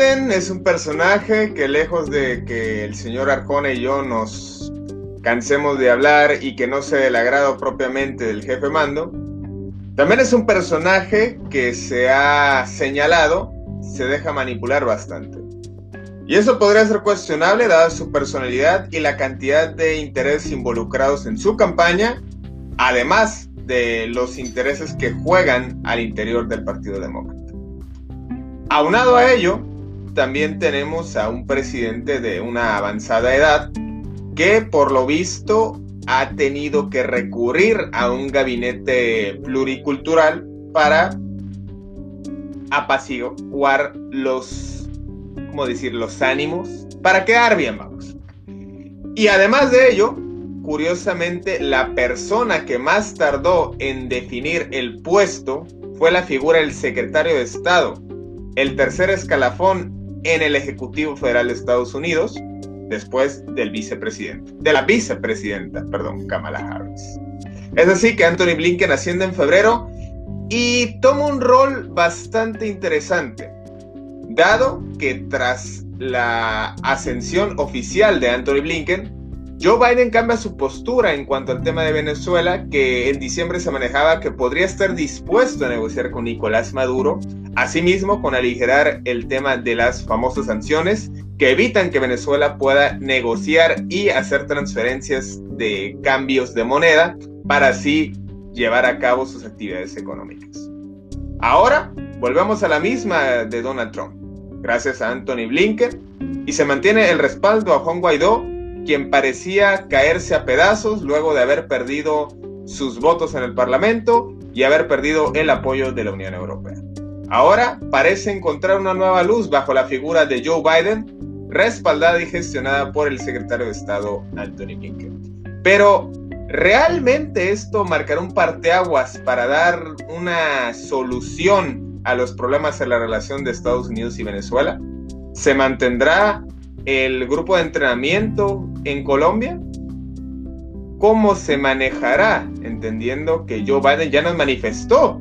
Es un personaje que lejos de que el señor Arjona y yo nos cansemos de hablar y que no sea del agrado propiamente del jefe mando, también es un personaje que se ha señalado, se deja manipular bastante. Y eso podría ser cuestionable dada su personalidad y la cantidad de intereses involucrados en su campaña, además de los intereses que juegan al interior del Partido Demócrata. Aunado a ello, también tenemos a un presidente de una avanzada edad que por lo visto ha tenido que recurrir a un gabinete pluricultural para apaciguar los, ¿cómo decir?, los ánimos, para quedar bien, vamos. Y además de ello, curiosamente, la persona que más tardó en definir el puesto fue la figura del secretario de Estado, el tercer escalafón en el Ejecutivo Federal de Estados Unidos, después del vicepresidente, de la vicepresidenta, perdón, Kamala Harris. Es así que Anthony Blinken asciende en febrero y toma un rol bastante interesante, dado que tras la ascensión oficial de Anthony Blinken, Joe Biden cambia su postura en cuanto al tema de Venezuela, que en diciembre se manejaba que podría estar dispuesto a negociar con Nicolás Maduro, asimismo con aligerar el tema de las famosas sanciones que evitan que Venezuela pueda negociar y hacer transferencias de cambios de moneda para así llevar a cabo sus actividades económicas. Ahora volvemos a la misma de Donald Trump, gracias a Anthony Blinken, y se mantiene el respaldo a Juan Guaidó quien parecía caerse a pedazos luego de haber perdido sus votos en el Parlamento y haber perdido el apoyo de la Unión Europea. Ahora parece encontrar una nueva luz bajo la figura de Joe Biden, respaldada y gestionada por el secretario de Estado Anthony Blinken. Pero, ¿realmente esto marcará un parteaguas para dar una solución a los problemas en la relación de Estados Unidos y Venezuela? ¿Se mantendrá el grupo de entrenamiento en Colombia? ¿Cómo se manejará? Entendiendo que Joe Biden ya nos manifestó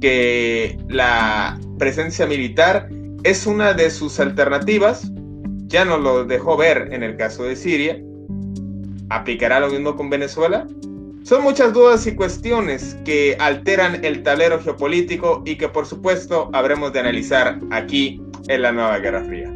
que la presencia militar es una de sus alternativas, ya nos lo dejó ver en el caso de Siria. ¿Aplicará lo mismo con Venezuela? Son muchas dudas y cuestiones que alteran el tablero geopolítico y que por supuesto habremos de analizar aquí en la nueva Guerra Fría.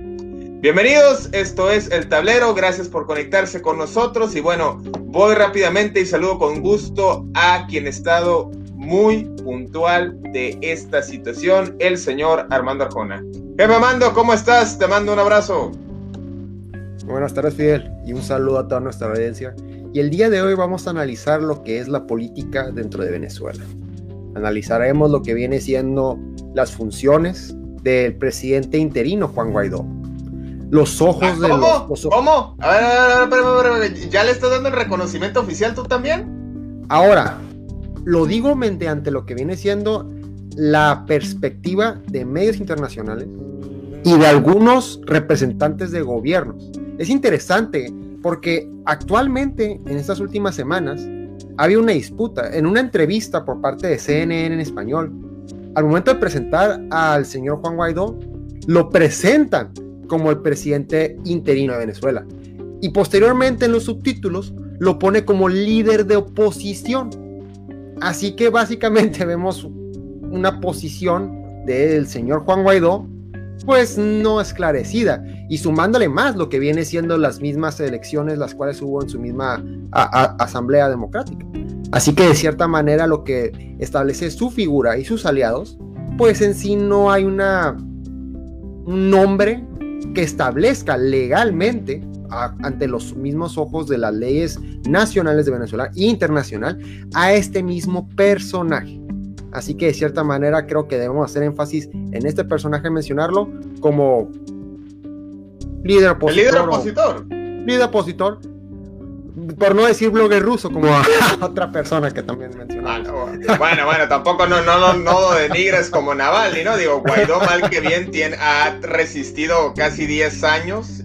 Bienvenidos, esto es El Tablero, gracias por conectarse con nosotros y bueno, voy rápidamente y saludo con gusto a quien ha estado muy puntual de esta situación, el señor Armando Arjona. Jefe Armando, ¿cómo estás? Te mando un abrazo. Buenas tardes, Fidel, y un saludo a toda nuestra audiencia. Y el día de hoy vamos a analizar lo que es la política dentro de Venezuela. Analizaremos lo que viene siendo las funciones del presidente interino Juan Guaidó, los ojos ah, de los, ¿Cómo? A ver, a ver, a ver, ¿ya le estás dando el reconocimiento oficial tú también? Ahora, lo digo mediante lo que viene siendo la perspectiva de medios internacionales y de algunos representantes de gobiernos. Es interesante porque actualmente, en estas últimas semanas, había una disputa. En una entrevista por parte de CNN en español, al momento de presentar al señor Juan Guaidó, lo presentan como el presidente interino de Venezuela. Y posteriormente en los subtítulos lo pone como líder de oposición. Así que básicamente vemos una posición del señor Juan Guaidó pues no esclarecida y sumándole más lo que viene siendo las mismas elecciones las cuales hubo en su misma asamblea democrática. Así que de cierta manera lo que establece su figura y sus aliados, pues en sí no hay una un nombre que establezca legalmente ante los mismos ojos de las leyes nacionales de Venezuela e internacional a este mismo personaje. Así que de cierta manera creo que debemos hacer énfasis en este personaje, mencionarlo como líder opositor. líder opositor. Líder opositor. Por no decir blogger ruso, como otra persona que también mencionamos. Bueno, bueno, tampoco no, no, no, no denigres como Navalny, ¿no? Digo, Guaidó mal que bien tiene, ha resistido casi 10 años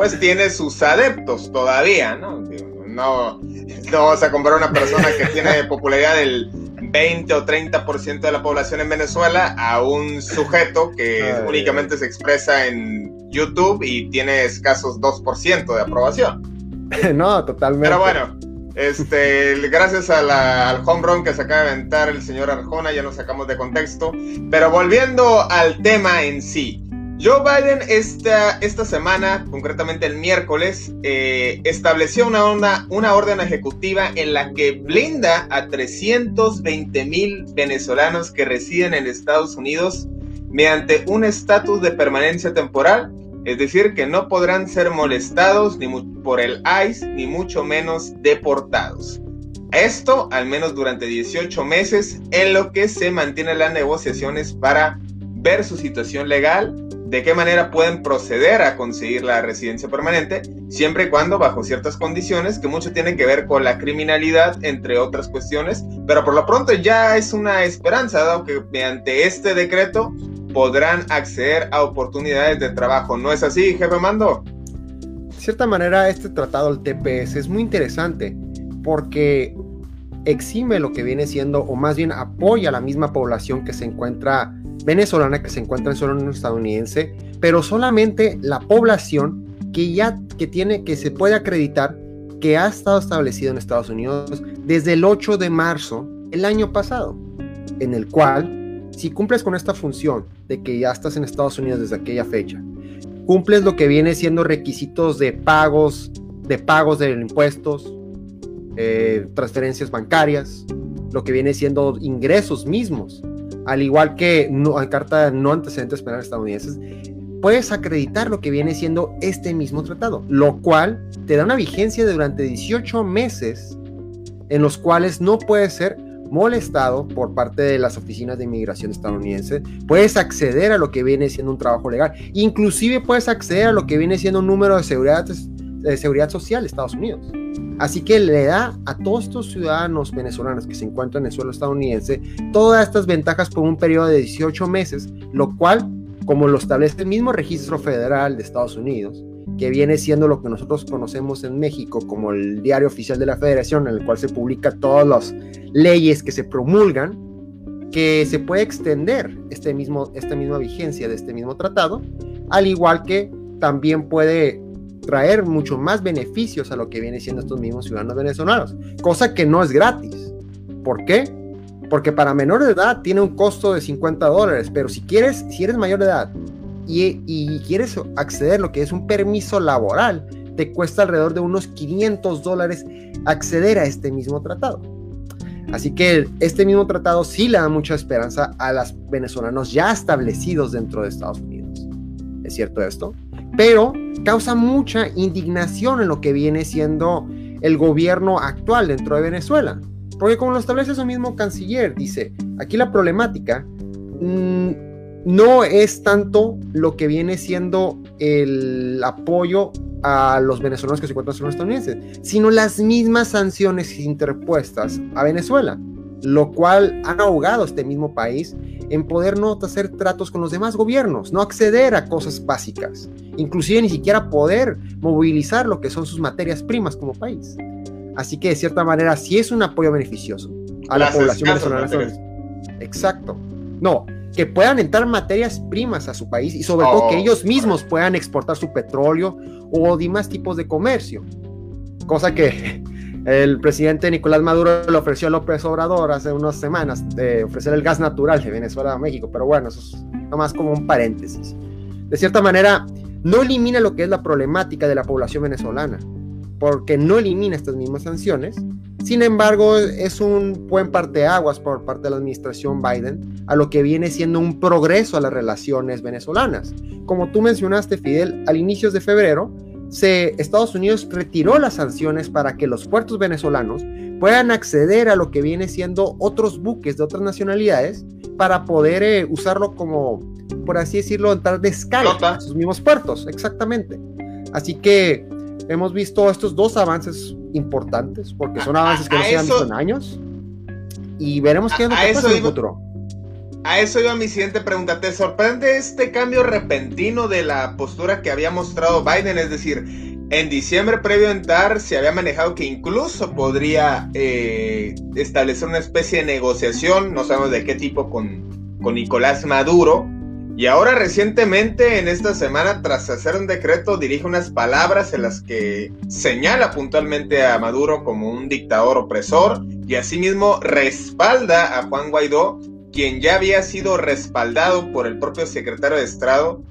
pues tiene sus adeptos todavía, ¿no? No, no vamos a comprar una persona que tiene popularidad del 20 o 30% de la población en Venezuela a un sujeto que únicamente se expresa en YouTube y tiene escasos 2% de aprobación. No, totalmente. Pero bueno, este, gracias al home run que se acaba de aventar el señor Arjona, ya nos sacamos de contexto. Pero volviendo al tema en sí, Joe Biden esta, esta semana, concretamente el miércoles, eh, estableció una, una orden ejecutiva en la que blinda a 320 mil venezolanos que residen en Estados Unidos mediante un estatus de permanencia temporal, es decir, que no podrán ser molestados ni por el ICE ni mucho menos deportados. Esto al menos durante 18 meses en lo que se mantienen las negociaciones para ver su situación legal de qué manera pueden proceder a conseguir la residencia permanente, siempre y cuando bajo ciertas condiciones que mucho tienen que ver con la criminalidad, entre otras cuestiones, pero por lo pronto ya es una esperanza, dado que mediante este decreto podrán acceder a oportunidades de trabajo. ¿No es así, jefe Mando? De cierta manera, este tratado, el TPS, es muy interesante porque exime lo que viene siendo, o más bien apoya a la misma población que se encuentra venezolana que se encuentra en suelo estadounidense, pero solamente la población que ya que tiene que se puede acreditar que ha estado establecido en Estados Unidos desde el 8 de marzo el año pasado, en el cual si cumples con esta función de que ya estás en Estados Unidos desde aquella fecha, cumples lo que viene siendo requisitos de pagos, de pagos de impuestos, eh, transferencias bancarias, lo que viene siendo ingresos mismos al igual que no, carta no antecedentes penales estadounidenses, puedes acreditar lo que viene siendo este mismo tratado, lo cual te da una vigencia de durante 18 meses en los cuales no puedes ser molestado por parte de las oficinas de inmigración estadounidense, puedes acceder a lo que viene siendo un trabajo legal, inclusive puedes acceder a lo que viene siendo un número de seguridad, de seguridad social de Estados Unidos. Así que le da a todos estos ciudadanos venezolanos que se encuentran en el suelo estadounidense todas estas ventajas por un periodo de 18 meses, lo cual, como lo establece el mismo registro federal de Estados Unidos, que viene siendo lo que nosotros conocemos en México como el diario oficial de la federación, en el cual se publica todas las leyes que se promulgan, que se puede extender este mismo, esta misma vigencia de este mismo tratado, al igual que también puede traer mucho más beneficios a lo que viene siendo estos mismos ciudadanos venezolanos, cosa que no es gratis. ¿Por qué? Porque para menor de edad tiene un costo de 50 dólares, pero si quieres, si eres mayor de edad y, y quieres acceder lo que es un permiso laboral, te cuesta alrededor de unos 500 dólares acceder a este mismo tratado. Así que este mismo tratado sí le da mucha esperanza a los venezolanos ya establecidos dentro de Estados Unidos. ¿Es cierto esto? Pero causa mucha indignación en lo que viene siendo el gobierno actual dentro de Venezuela. Porque como lo establece su mismo canciller, dice, aquí la problemática mm, no es tanto lo que viene siendo el apoyo a los venezolanos que se encuentran en los estadounidenses, sino las mismas sanciones interpuestas a Venezuela, lo cual han ahogado a este mismo país en poder no hacer tratos con los demás gobiernos, no acceder a cosas básicas, inclusive ni siquiera poder movilizar lo que son sus materias primas como país. Así que de cierta manera sí es un apoyo beneficioso a la población venezolana. Exacto. No, que puedan entrar materias primas a su país y sobre todo que oh, ellos mismos puedan exportar su petróleo o demás tipos de comercio. Cosa que el presidente Nicolás Maduro le ofreció a López Obrador hace unas semanas de ofrecer el gas natural de Venezuela a México, pero bueno, eso es nomás como un paréntesis. De cierta manera, no elimina lo que es la problemática de la población venezolana, porque no elimina estas mismas sanciones. Sin embargo, es un buen parteaguas por parte de la administración Biden a lo que viene siendo un progreso a las relaciones venezolanas. Como tú mencionaste, Fidel, al inicios de febrero, se, Estados Unidos retiró las sanciones para que los puertos venezolanos puedan acceder a lo que viene siendo otros buques de otras nacionalidades para poder eh, usarlo como, por así decirlo, entrar de escala a sus mismos puertos, exactamente. Así que hemos visto estos dos avances importantes, porque son avances que no se han visto en años, y veremos qué es lo que pasa en el futuro. A eso iba mi siguiente pregunta. ¿Te sorprende este cambio repentino de la postura que había mostrado Biden? Es decir, en diciembre previo a entrar se había manejado que incluso podría eh, establecer una especie de negociación, no sabemos de qué tipo, con, con Nicolás Maduro y ahora recientemente, en esta semana, tras hacer un decreto, dirige unas palabras en las que señala puntualmente a Maduro como un dictador opresor y asimismo respalda a Juan Guaidó, quien ya había sido respaldado por el propio secretario de Estado,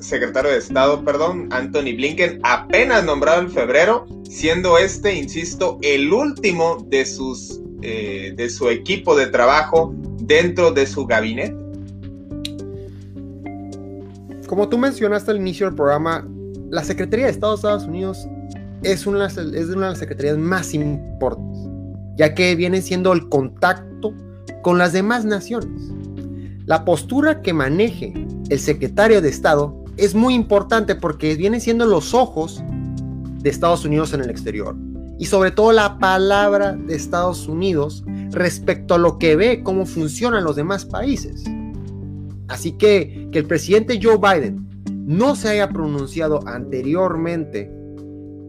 secretario de Estado, perdón, Anthony Blinken, apenas nombrado en febrero, siendo este, insisto, el último de sus eh, de su equipo de trabajo dentro de su gabinete. Como tú mencionaste al inicio del programa, la Secretaría de Estado de Estados Unidos es una, es una de las secretarías más importantes, ya que viene siendo el contacto con las demás naciones. La postura que maneje el secretario de Estado es muy importante porque viene siendo los ojos de Estados Unidos en el exterior y sobre todo la palabra de Estados Unidos respecto a lo que ve cómo funcionan los demás países. Así que que el presidente Joe Biden no se haya pronunciado anteriormente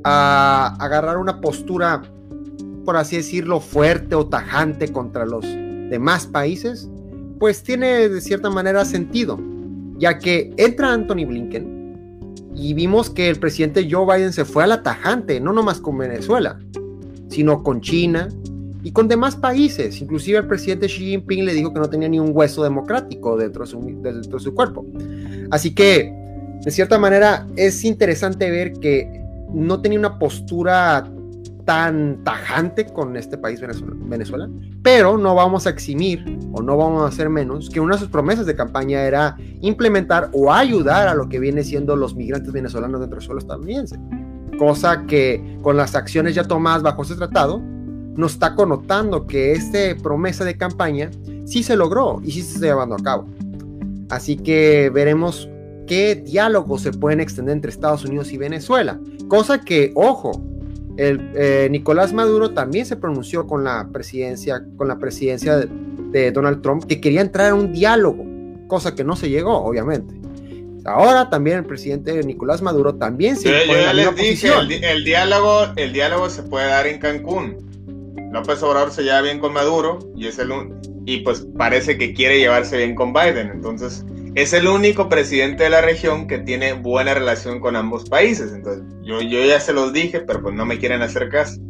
a agarrar una postura, por así decirlo, fuerte o tajante contra los demás países, pues tiene de cierta manera sentido, ya que entra Anthony Blinken y vimos que el presidente Joe Biden se fue a la tajante, no nomás con Venezuela, sino con China, y con demás países. Inclusive el presidente Xi Jinping le dijo que no tenía ni un hueso democrático dentro de su, dentro de su cuerpo. Así que, de cierta manera, es interesante ver que no tenía una postura tan tajante con este país Venezuela, pero no vamos a eximir o no vamos a hacer menos que una de sus promesas de campaña era implementar o ayudar a lo que viene siendo los migrantes venezolanos dentro del suelo estadounidense, cosa que con las acciones ya tomadas bajo ese tratado nos está connotando que esta promesa de campaña sí se logró y sí se está llevando a cabo. Así que veremos qué diálogos se pueden extender entre Estados Unidos y Venezuela. Cosa que, ojo, el, eh, Nicolás Maduro también se pronunció con la presidencia, con la presidencia de, Donald Trump, que quería entrar a un diálogo, cosa que no se llegó, obviamente. Ahora también el presidente Nicolás Maduro también se yo, yo ya les dije, el, diálogo, el diálogo se puede dar en Cancún. López Obrador se lleva bien con Maduro y es el y pues parece que quiere llevarse bien con Biden. Entonces, es el único presidente de la región que tiene buena relación con ambos países. Entonces, yo, yo ya se los dije, pero pues no me quieren hacer caso.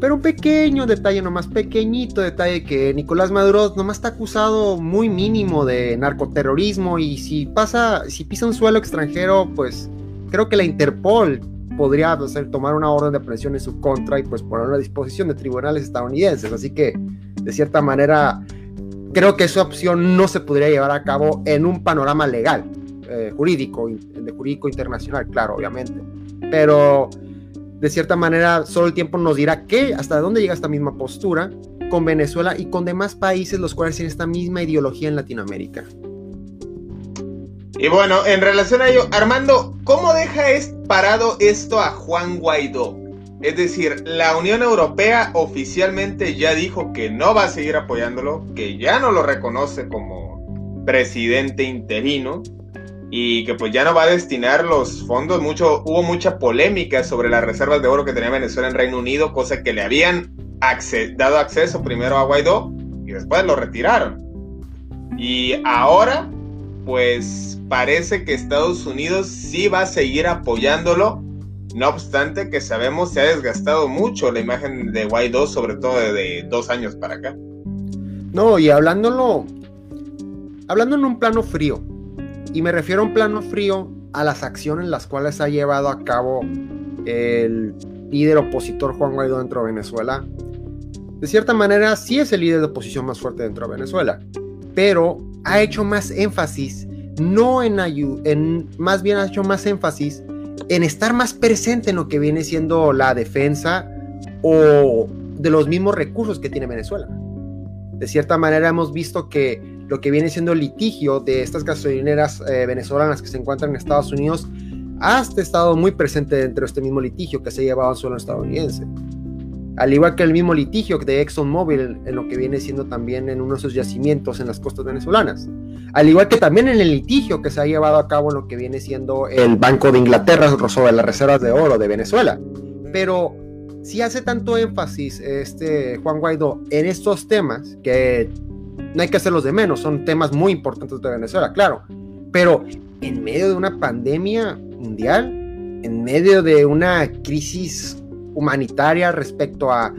Pero un pequeño detalle, nomás pequeñito detalle, que Nicolás Maduro nomás está acusado muy mínimo de narcoterrorismo y si pasa, si pisa un suelo extranjero, pues creo que la Interpol podría hacer, tomar una orden de presión en su contra y pues ponerlo a disposición de tribunales estadounidenses. Así que, de cierta manera, creo que esa opción no se podría llevar a cabo en un panorama legal, eh, jurídico, de jurídico internacional, claro, obviamente. Pero, de cierta manera, solo el tiempo nos dirá que hasta dónde llega esta misma postura con Venezuela y con demás países los cuales tienen esta misma ideología en Latinoamérica. Y bueno, en relación a ello, Armando, ¿cómo deja parado esto a Juan Guaidó? Es decir, la Unión Europea oficialmente ya dijo que no va a seguir apoyándolo, que ya no lo reconoce como presidente interino. y que pues ya no va a destinar los fondos. Mucho, hubo mucha polémica sobre las reservas de oro que tenía Venezuela en Reino Unido, cosa que le habían dado acceso primero a Guaidó y después lo retiraron. Y ahora, pues parece que Estados Unidos sí va a seguir apoyándolo. No obstante que sabemos se ha desgastado mucho la imagen de Guaidó, sobre todo de, dos años para acá. No, y hablándolo, hablando en un plano frío, y me refiero a un plano frío a las acciones las cuales ha llevado a cabo el líder opositor Juan Guaidó dentro de Venezuela. De cierta manera, sí es el líder de oposición más fuerte dentro de Venezuela, pero ha hecho más énfasis, no en ayuda, en, más bien ha hecho más énfasis en estar más presente en lo que viene siendo la defensa o de los mismos recursos que tiene Venezuela. De cierta manera hemos visto que lo que viene siendo el litigio de estas gasolineras eh, venezolanas que se encuentran en Estados Unidos ha estado muy presente dentro de este mismo litigio que se ha llevado al suelo estadounidense. Al igual que el mismo litigio de ExxonMobil en lo que viene siendo también en uno de sus yacimientos en las costas venezolanas. Al igual que también en el litigio que se ha llevado a cabo en lo que viene siendo el Banco de Inglaterra sobre las reservas de oro de Venezuela. Pero si hace tanto énfasis este Juan Guaidó en estos temas que no hay que hacerlos de menos, son temas muy importantes de Venezuela, claro, pero en medio de una pandemia mundial, en medio de una crisis humanitaria respecto a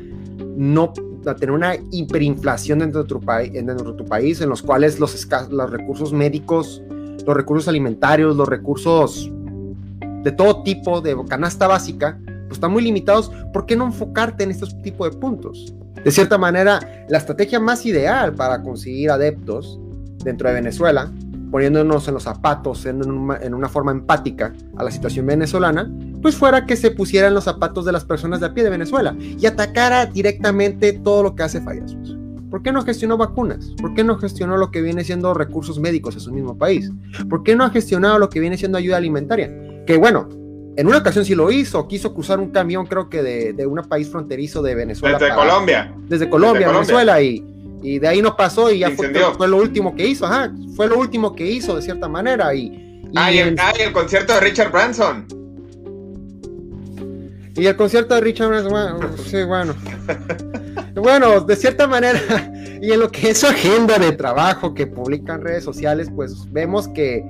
no tener una hiperinflación dentro de tu, dentro de tu país, en los cuales los, los recursos médicos, los recursos alimentarios, los recursos de todo tipo de canasta básica, pues están muy limitados, ¿por qué no enfocarte en estos tipos de puntos? De cierta manera, la estrategia más ideal para conseguir adeptos dentro de Venezuela, poniéndonos en los zapatos, en en una forma empática a la situación venezolana, pues fuera que se pusieran los zapatos de las personas de a pie de Venezuela y atacara directamente todo lo que hace fallas. ¿Por qué no gestionó vacunas? ¿Por qué no gestionó lo que viene siendo recursos médicos a su mismo país? ¿Por qué no ha gestionado lo que viene siendo ayuda alimentaria? Que bueno, en una ocasión sí lo hizo, quiso cruzar un camión, creo que de, de un país fronterizo de Venezuela. Desde Colombia. Desde Colombia, Venezuela, y, y, de ahí no pasó y ya fue, fue, lo último que hizo, ajá, fue lo último que hizo de cierta manera. Y, y ah, y el, concierto de Richard Branson. Y el concierto de Richard Branson, bueno, sí, bueno. bueno, de cierta manera, y en lo que es su agenda de trabajo que publica en redes sociales, pues vemos que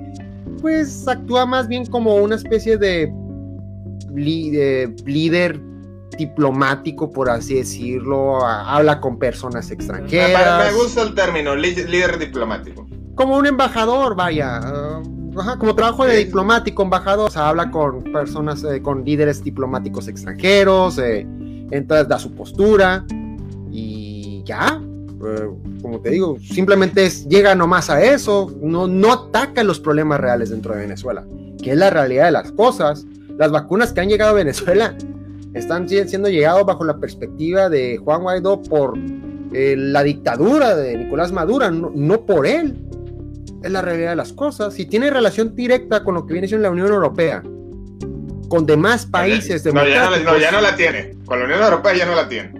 pues actúa más bien como una especie de líder diplomático, por así decirlo, habla con personas extranjeras. Me, gusta el término, líder diplomático. Como un embajador, vaya. Como trabajo de diplomático, embajador, o habla con personas, eh, con líderes diplomáticos extranjeros, eh, entonces da su postura y ya. Eh, como te digo, simplemente es, llega nomás a eso, no, no ataca los problemas reales dentro de Venezuela, que es la realidad de las cosas las vacunas que han llegado a Venezuela están siendo llegados bajo la perspectiva de Juan Guaidó por eh, la dictadura de Nicolás Maduro, no, por él. Es la realidad de las cosas. Si tiene relación directa con lo que viene siendo la Unión Europea, con demás países no, ya no, ya no la tiene. Con la Unión Europea ya no la tiene.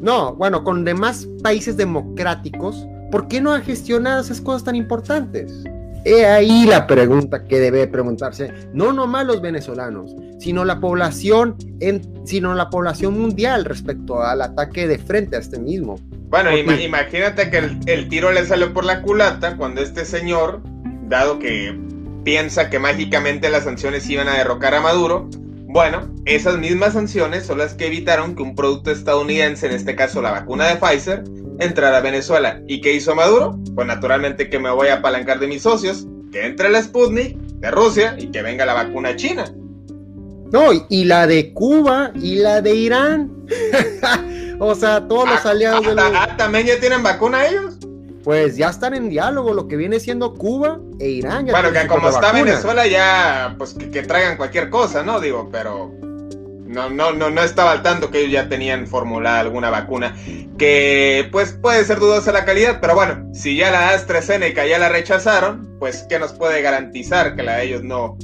No, bueno, con demás países democráticos, ¿por qué no ha gestionado esas cosas tan importantes? He ahí la pregunta que debe preguntarse, no nomás los venezolanos, sino la población, en, sino la población mundial respecto al ataque de frente a este mismo. Bueno, imagínate que el, el, tiro le salió por la culata cuando este señor, dado que piensa que mágicamente las sanciones iban a derrocar a Maduro, bueno, esas mismas sanciones son las que evitaron que un producto estadounidense, en este caso la vacuna de Pfizer, entrar a Venezuela. ¿Y qué hizo Maduro? Pues naturalmente que me voy a apalancar de mis socios, que entre la Sputnik de Rusia y que venga la vacuna china. No, y la de Cuba y la de Irán. o sea, todos los ah, aliados de los... Ah, ¿También ya tienen vacuna ellos? Pues ya están en diálogo lo que viene siendo Cuba e Irán. bueno, que como está Venezuela ya, pues que traigan cualquier cosa, ¿no? Digo, pero no, no, no, no estaba al tanto que ellos ya tenían formulada alguna vacuna que pues puede ser dudosa la calidad, pero bueno, si ya la AstraZeneca ya la rechazaron, pues ¿qué nos puede garantizar que la de ellos no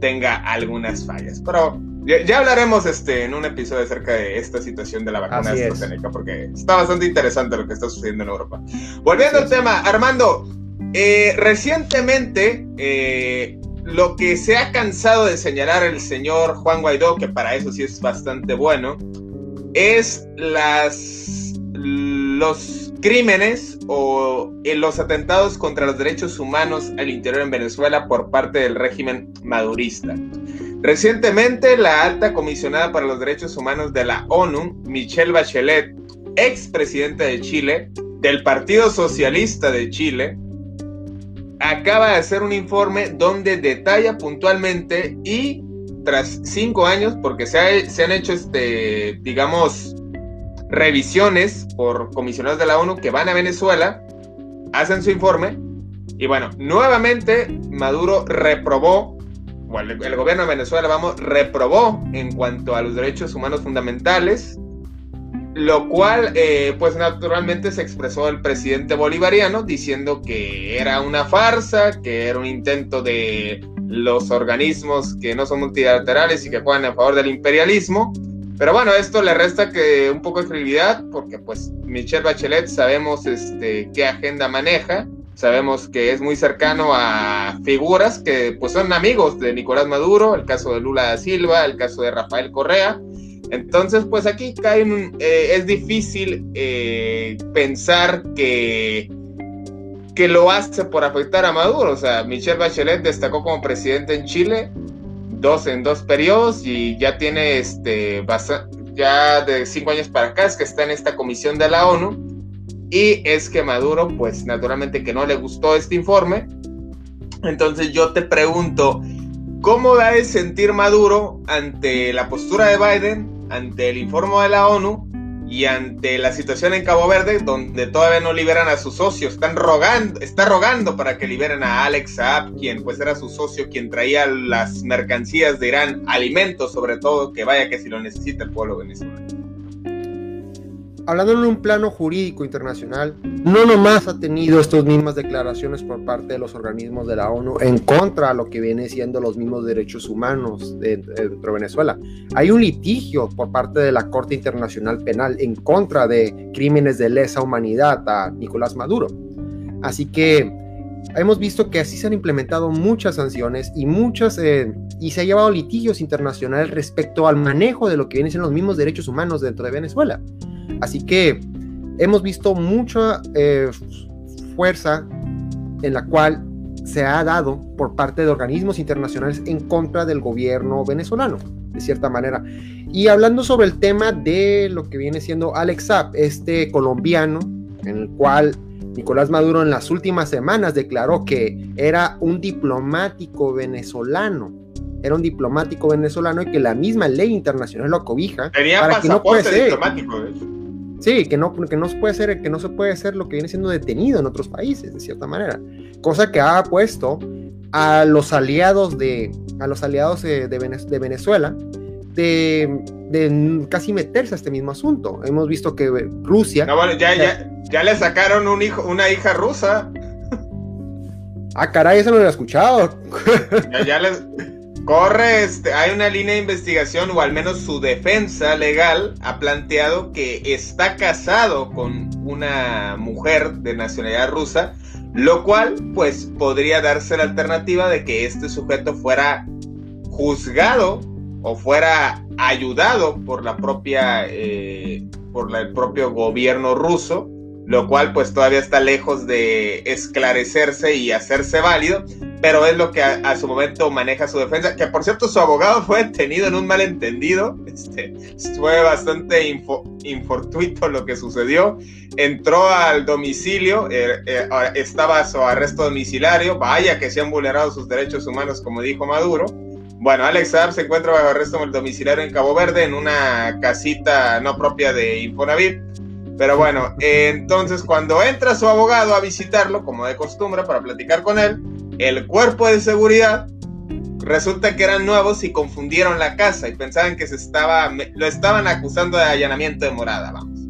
tenga algunas fallas? Pero ya, hablaremos este, en un episodio acerca de esta situación de la vacuna AstraZeneca, porque está bastante interesante lo que está sucediendo en Europa. Volviendo al tema, Armando, eh, recientemente eh, lo que se ha cansado de señalar el señor Juan Guaidó, que para eso sí es bastante bueno, es las los crímenes o los atentados contra los derechos humanos al interior en Venezuela por parte del régimen madurista. Recientemente, la alta comisionada para los derechos humanos de la ONU, Michelle Bachelet, ex presidenta de Chile, del Partido Socialista de Chile, acaba de hacer un informe donde detalla puntualmente y tras cinco años, porque se, han hecho, este, digamos, revisiones por comisionados de la ONU que van a Venezuela, hacen su informe y bueno, nuevamente Maduro reprobó, o el, el gobierno de Venezuela, vamos, reprobó en cuanto a los derechos humanos fundamentales, lo cual, eh, pues naturalmente se expresó el presidente bolivariano diciendo que era una farsa, que era un intento de los organismos que no son multilaterales y que juegan a favor del imperialismo. Pero bueno, esto le resta que un poco de credibilidad, porque pues Michelle Bachelet sabemos este, qué agenda maneja, sabemos que es muy cercano a figuras que pues son amigos de Nicolás Maduro, el caso de Lula da Silva, el caso de Rafael Correa. Entonces, pues aquí cae eh, es difícil eh, pensar que, que lo hace por afectar a Maduro. O sea, Michelle Bachelet destacó como presidente en Chile dos en dos periodos y ya tiene este ya de cinco años para acá es que está en esta comisión de la ONU y es que Maduro pues naturalmente que no le gustó este informe entonces yo te pregunto cómo va a sentir Maduro ante la postura de Biden ante el informe de la ONU y ante la situación en Cabo Verde, donde todavía no liberan a sus socios, están rogando, está rogando para que liberen a Alex Saab, quien pues era su socio, quien traía las mercancías de Irán, alimentos sobre todo, que vaya que si lo necesita el pueblo venezolano hablando en un plano jurídico internacional, no nomás ha tenido estas mismas declaraciones por parte de los organismos de la ONU en contra de lo que viene siendo los mismos derechos humanos dentro de Venezuela. Hay un litigio por parte de la Corte Internacional Penal en contra de crímenes de lesa humanidad a Nicolás Maduro. Así que hemos visto que así se han implementado muchas sanciones y muchas eh, y se ha llevado litigios internacionales respecto al manejo de lo que vienen siendo los mismos derechos humanos dentro de Venezuela. Así que hemos visto mucha eh, fuerza en la cual se ha dado por parte de organismos internacionales en contra del gobierno venezolano, de cierta manera. Y hablando sobre el tema de lo que viene siendo Alex Saab, este colombiano, en el cual Nicolás Maduro en las últimas semanas declaró que era un diplomático venezolano, era un diplomático venezolano y que la misma ley internacional lo cobija. para que no diplomático, Sí, que no, que no se puede ser, que no se puede ser lo que viene siendo detenido en otros países, de cierta manera. Cosa que ha puesto a los aliados de, a los aliados de, de Venezuela de, de, casi meterse a este mismo asunto. Hemos visto que Rusia. No, bueno, ya, ya, ya le sacaron un hijo, una hija rusa. Ah, caray, eso no lo he escuchado. Ya, ya les, Corre, este, hay una línea de investigación, o al menos su defensa legal ha planteado que está casado con una mujer de nacionalidad rusa, lo cual pues podría darse la alternativa de que este sujeto fuera juzgado o fuera ayudado por la propia, eh, por el propio gobierno ruso lo cual pues todavía está lejos de esclarecerse y hacerse válido, pero es lo que a, su momento maneja su defensa, que por cierto su abogado fue detenido en un malentendido, este, fue bastante infortuito lo que sucedió, entró al domicilio, eh, eh, estaba su arresto domiciliario, vaya que se han vulnerado sus derechos humanos como dijo Maduro, bueno, Alex Saab se encuentra bajo arresto domiciliario en Cabo Verde, en una casita no propia de Infonavit. Pero bueno, entonces cuando entra su abogado a visitarlo, como de costumbre, para platicar con él, el cuerpo de seguridad resulta que eran nuevos y confundieron la casa y pensaban que se estaba, lo estaban acusando de allanamiento de morada, vamos.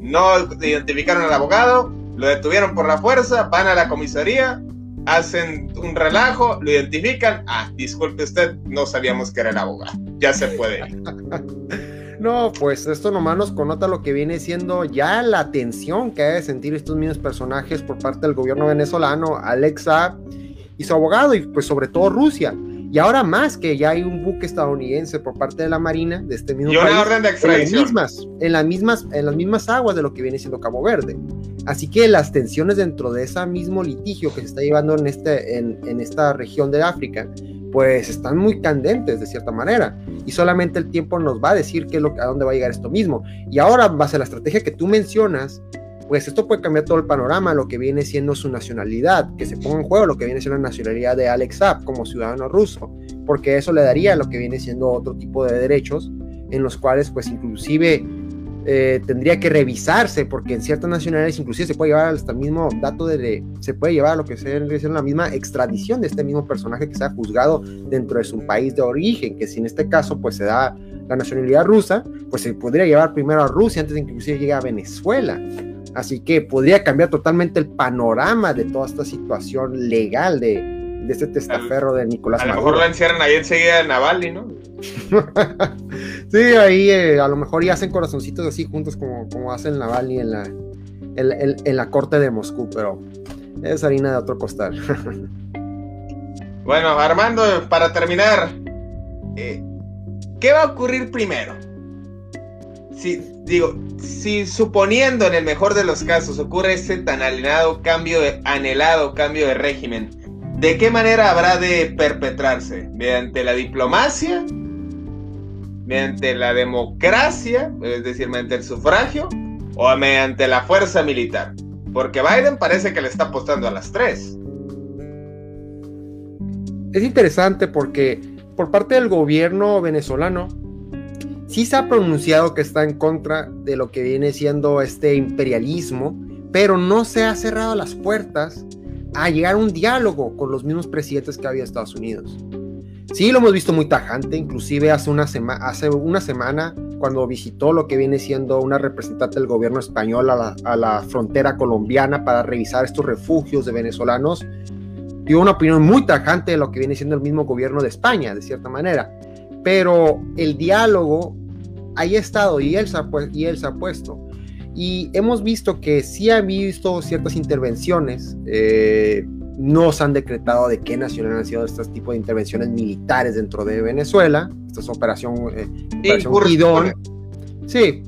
No identificaron al abogado, lo detuvieron por la fuerza, van a la comisaría, hacen un relajo, lo identifican, ah, disculpe usted, no sabíamos que era el abogado, ya se puede ir. No, pues esto nomás nos connota lo que viene siendo ya la tensión que hay de sentir estos mismos personajes por parte del gobierno venezolano, Alexa y su abogado, y pues sobre todo Rusia. Y ahora más que ya hay un buque estadounidense por parte de la Marina de este mismo y una orden de extradición. En las, mismas, en, las mismas, en las mismas aguas de lo que viene siendo Cabo Verde. Así que las tensiones dentro de ese mismo litigio que se está llevando en, este, en, esta región de África, pues están muy candentes de cierta manera. Y solamente el tiempo nos va a decir qué lo, a dónde va a llegar esto mismo. Y ahora, base a la estrategia que tú mencionas, pues esto puede cambiar todo el panorama, lo que viene siendo su nacionalidad, que se ponga en juego lo que viene siendo la nacionalidad de Alex Saab como ciudadano ruso, porque eso le daría lo que viene siendo otro tipo de derechos en los cuales pues inclusive eh, tendría que revisarse porque en ciertas nacionalidades inclusive se puede llevar hasta el mismo dato de, se puede llevar a lo que sea la misma extradición de este mismo personaje que se ha juzgado dentro de su país de origen, que si en este caso pues se da la nacionalidad rusa, pues se podría llevar primero a Rusia antes de que inclusive llegue a Venezuela. Así que podría cambiar totalmente el panorama de toda esta situación legal de, de este testaferro de Nicolás A lo mejor lo encierran ahí enseguida en Navalny, ¿no? sí, ahí eh, a lo mejor ya hacen corazoncitos así juntos como, como hacen Navalny en la, en, la corte de Moscú, pero es harina de otro costal. bueno, Armando, para terminar, eh, ¿qué va a ocurrir primero? Si, digo, si suponiendo en el mejor de los casos ocurre ese tan anhelado cambio de, anhelado cambio de régimen, ¿de qué manera habrá de perpetrarse? ¿Mediante la diplomacia? ¿Mediante la democracia? Es decir, mediante el sufragio? ¿O mediante la fuerza militar? Porque Biden parece que le está apostando a las tres. Es interesante porque por parte del gobierno venezolano sí se ha pronunciado que está en contra de lo que viene siendo este imperialismo, pero no se ha cerrado las puertas a llegar a un diálogo con los mismos presidentes que había Estados Unidos. Sí, lo hemos visto muy tajante, inclusive hace una, hace una semana, cuando visitó lo que viene siendo una representante del gobierno español a la, a la frontera colombiana para revisar estos refugios de venezolanos, dio una opinión muy tajante de lo que viene siendo el mismo gobierno de España, de cierta manera pero el diálogo ahí ha estado y él, y él se ha puesto. Y hemos visto que sí ha visto ciertas intervenciones, eh, no se han decretado de qué nacional han sido estos tipos de intervenciones militares dentro de Venezuela, esta es operación, eh, operación Sí,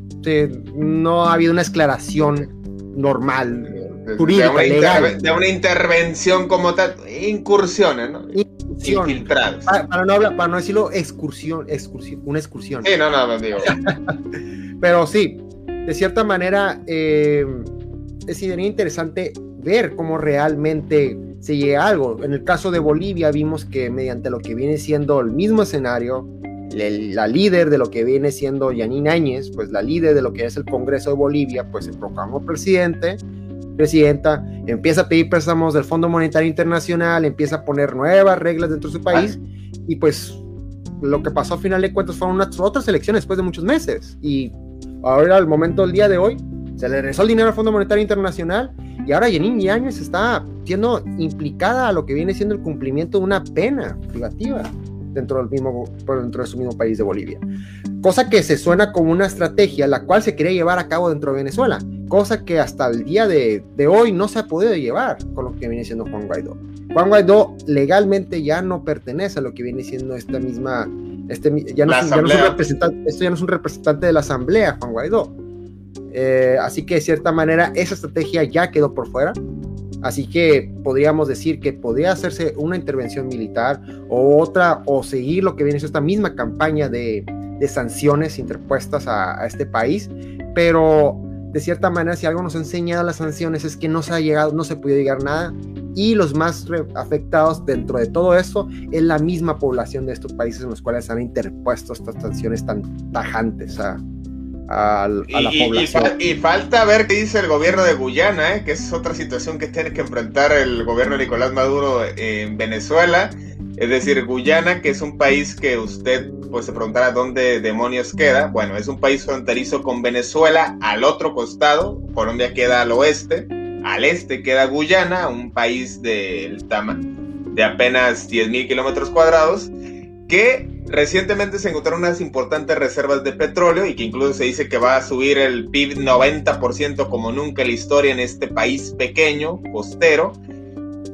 no ha habido una aclaración normal, jurídica, de legal. de una intervención como tal, incursiones, ¿no? Para, no hablar, para no decirlo excursión, excursión, una excursión. Sí, no, no, no digo. Pero sí, de cierta manera, eh, sería interesante ver cómo realmente se llega a algo. En el caso de Bolivia vimos que mediante lo que viene siendo el mismo escenario, la líder de lo que viene siendo Yanine Áñez, pues la líder de lo que es el Congreso de Bolivia, pues se proclamó presidente presidenta, empieza a pedir préstamos del Fondo Monetario Internacional, empieza a poner nuevas reglas dentro de su país y pues lo que pasó a final de cuentas fueron unas, otras elecciones después de muchos meses y ahora al momento del día de hoy se le regresó el dinero al Fondo Monetario Internacional y ahora Janine Yáñez está siendo implicada a lo que viene siendo el cumplimiento de una pena privativa dentro del mismo dentro de su mismo país de Bolivia. Cosa que se suena como una estrategia la cual se quería llevar a cabo dentro de Venezuela cosa que hasta el día de, hoy no se ha podido llevar con lo que viene siendo Juan Guaidó. Juan Guaidó legalmente ya no pertenece a lo que viene siendo esta misma, este, ya, no, es, un representante, esto ya no es un representante de la asamblea, Juan Guaidó. Eh, así que de cierta manera esa estrategia ya quedó por fuera. Así que podríamos decir que podría hacerse una intervención militar o otra, o seguir lo que viene siendo esta misma campaña de, sanciones interpuestas a, a este país, pero de cierta manera, si algo nos ha enseñado las sanciones es que no se ha llegado, no se puede llegar nada y los más afectados dentro de todo eso es la misma población de estos países en los cuales han interpuesto estas sanciones tan tajantes a, la población. Y, falta ver qué dice el gobierno de Guyana, ¿eh? que es otra situación que tiene que enfrentar el gobierno de Nicolás Maduro en Venezuela. Es decir, Guyana, que es un país que usted pues se preguntará dónde demonios queda. Bueno, es un país fronterizo con Venezuela al otro costado, Colombia queda al oeste, al este queda Guyana, un país del de apenas 10.000 kilómetros cuadrados, que recientemente se encontraron unas importantes reservas de petróleo y que incluso se dice que va a subir el PIB 90% como nunca en la historia en este país pequeño, costero.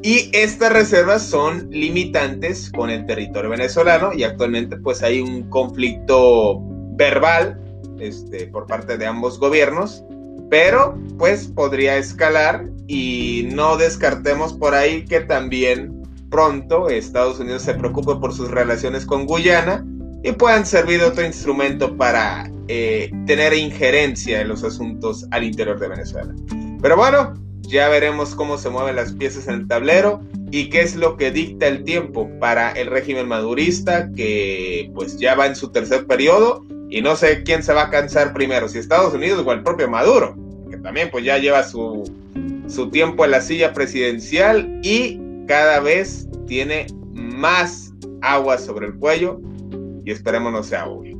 Y estas reservas son limitantes con el territorio venezolano y actualmente pues hay un conflicto verbal este, por parte de ambos gobiernos, pero pues podría escalar y no descartemos por ahí que también pronto Estados Unidos se preocupe por sus relaciones con Guyana y puedan servir de otro instrumento para eh, tener injerencia en los asuntos al interior de Venezuela. Pero bueno, ya veremos cómo se mueven las piezas en el tablero y qué es lo que dicta el tiempo para el régimen madurista que pues ya va en su tercer periodo y no sé quién se va a cansar primero, si Estados Unidos o el propio Maduro, que también pues ya lleva su, su tiempo en la silla presidencial y cada vez tiene más agua sobre el cuello y esperemos no sea obvio.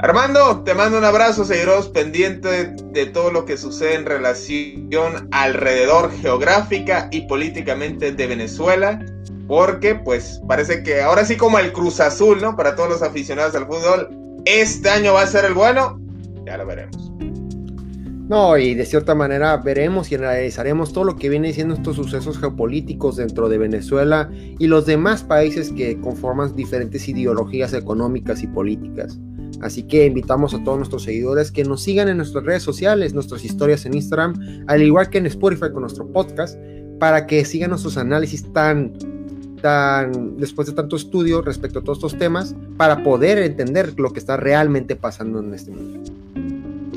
Armando, te mando un abrazo, seguiremos pendientes de todo lo que sucede en relación alrededor geográfica y políticamente de Venezuela, porque pues parece que ahora sí como el Cruz Azul, ¿no? Para todos los aficionados al fútbol, este año va a ser el bueno, ya lo veremos. No, y de cierta manera veremos y analizaremos todo lo que viene siendo estos sucesos geopolíticos dentro de Venezuela y los demás países que conforman diferentes ideologías económicas y políticas. Así que invitamos a todos nuestros seguidores que nos sigan en nuestras redes sociales, nuestras historias en Instagram, al igual que en Spotify con nuestro podcast, para que sigan nuestros análisis tan, después de tanto estudio respecto a todos estos temas, para poder entender lo que está realmente pasando en este mundo.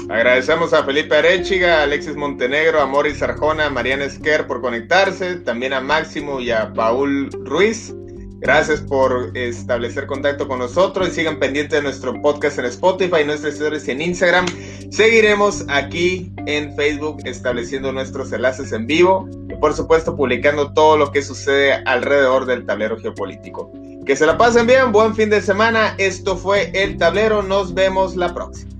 Agradecemos a Felipe Arechiga, Alexis Montenegro, a Moris Arjona, a Mariana Esquer por conectarse, también a Máximo y a Paul Ruiz. Gracias por establecer contacto con nosotros y sigan pendientes de nuestro podcast en Spotify y nuestras historias en Instagram. Seguiremos aquí en Facebook estableciendo nuestros enlaces en vivo y por supuesto publicando todo lo que sucede alrededor del tablero geopolítico. Que se la pasen bien, buen fin de semana. Esto fue El Tablero, nos vemos la próxima.